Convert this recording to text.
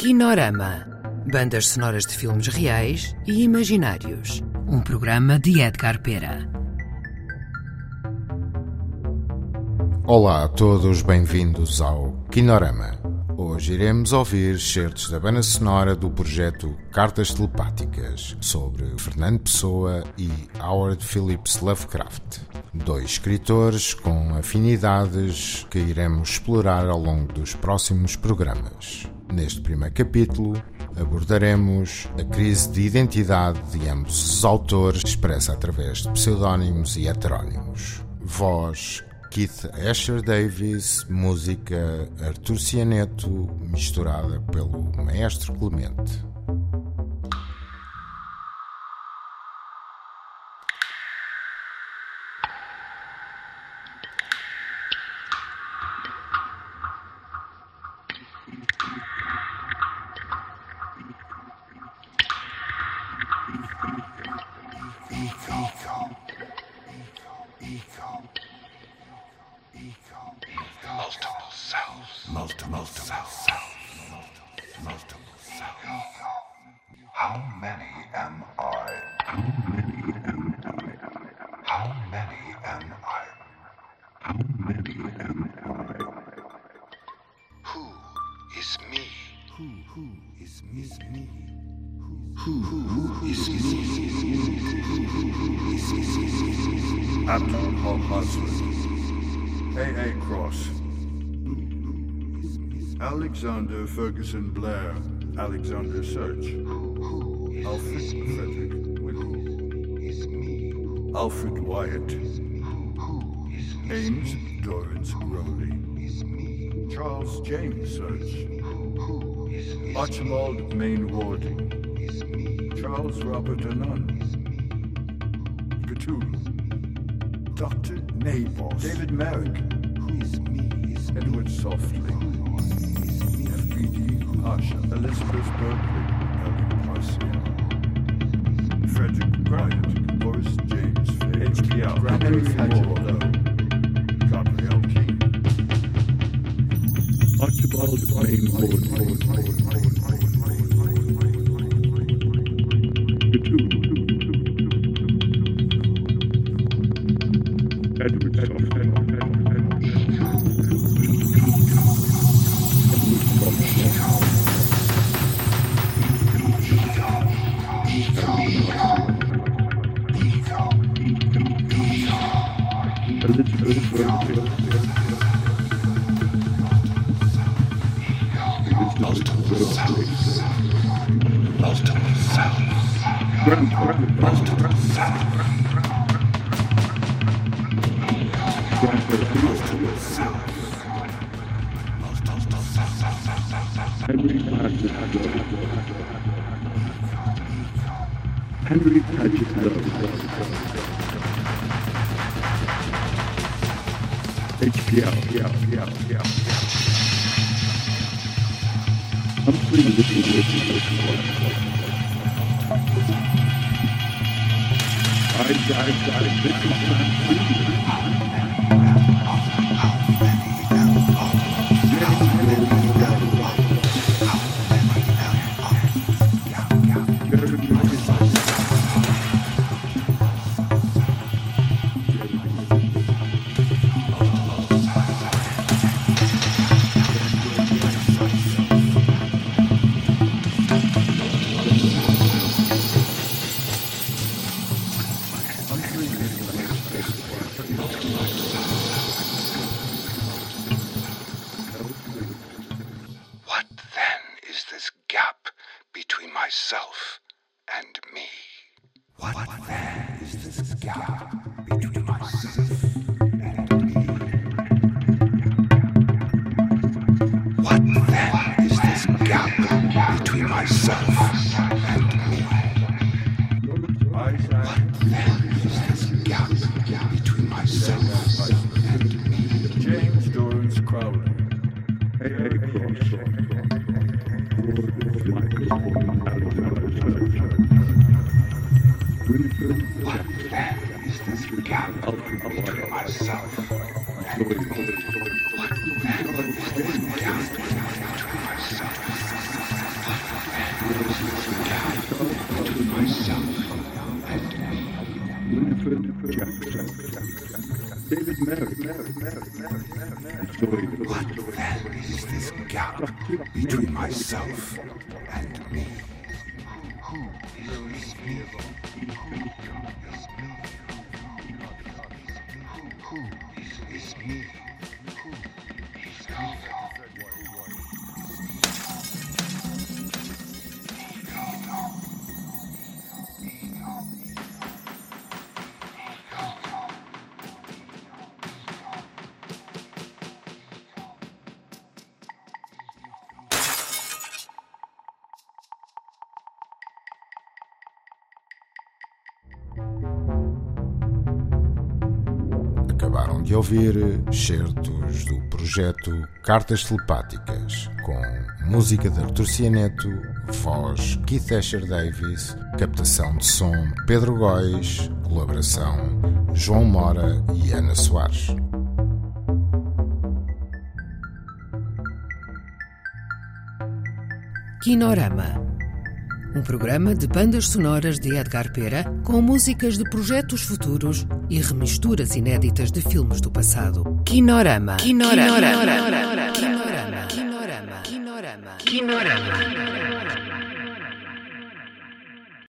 Kinorama. Bandas sonoras de filmes reais e imaginários. Um programa de Edgar Pera. Olá a todos, bem-vindos ao Kinorama. Hoje iremos ouvir certos da banda sonora do projeto Cartas Telepáticas, sobre Fernando Pessoa e Howard Phillips Lovecraft, dois escritores com afinidades que iremos explorar ao longo dos próximos programas. Neste primeiro capítulo, abordaremos a crise de identidade de ambos os autores, expressa através de pseudónimos e heterónimos. Voz Keith Asher Davis, música Artur Cianeto, misturada pelo Maestro Clemente. Multiple selves. Multiple selves. Multiple selves. How many am I? How many am I? How many am I? How many am I? Who is me? Who who is me? Is me? Who who is me? Abdul Al-Masri. A.A. Crosse. Alexander Ferguson Blair. Alexander Search. Alfred Frederick. Alfred Wyatt. Ames Dorrance Rowley. Charles James Search. Archibald Main. Charles Robert Anon. Cthulhu. Dr. Nabos. David Merrick. Edward Softly. FPD Asha. Elizabeth Berkeley. Ellen Parcia. Frederick Bryant. Boris James Faye. H.P.L. Henry Moore. Gabriel King. Archibald Main Ward. Edward Elizabeth Berkeley. Multiple selves. Multiple selves. Henry Paget Love. HPL, yeah, yeah. Humphrey Little I, I, I, between myself and me? What, then is this gap between myself and me? What then is this gap between myself and me? What then is this gap between myself and me? James Dorrance Crowley. Is this gap between myself and me? Oh, is myself Winifred Jackson. David Merrick. What then is this gap between myself and me? Mm-hmm. Acabaram de ouvir certos do projeto Cartas Telepáticas, com música de Artur Cianeto, voz Keith Asher Davis, captação de som Pedro Góis, colaboração João Mora e Ana Soares. Kinorama. Um programa de bandas sonoras de Edgar Pera com músicas de projetos futuros e remisturas inéditas de filmes do passado. Kinorama. Kinorama. Kinorama. Kinorama. Kinorama. Kinorama. Kinorama.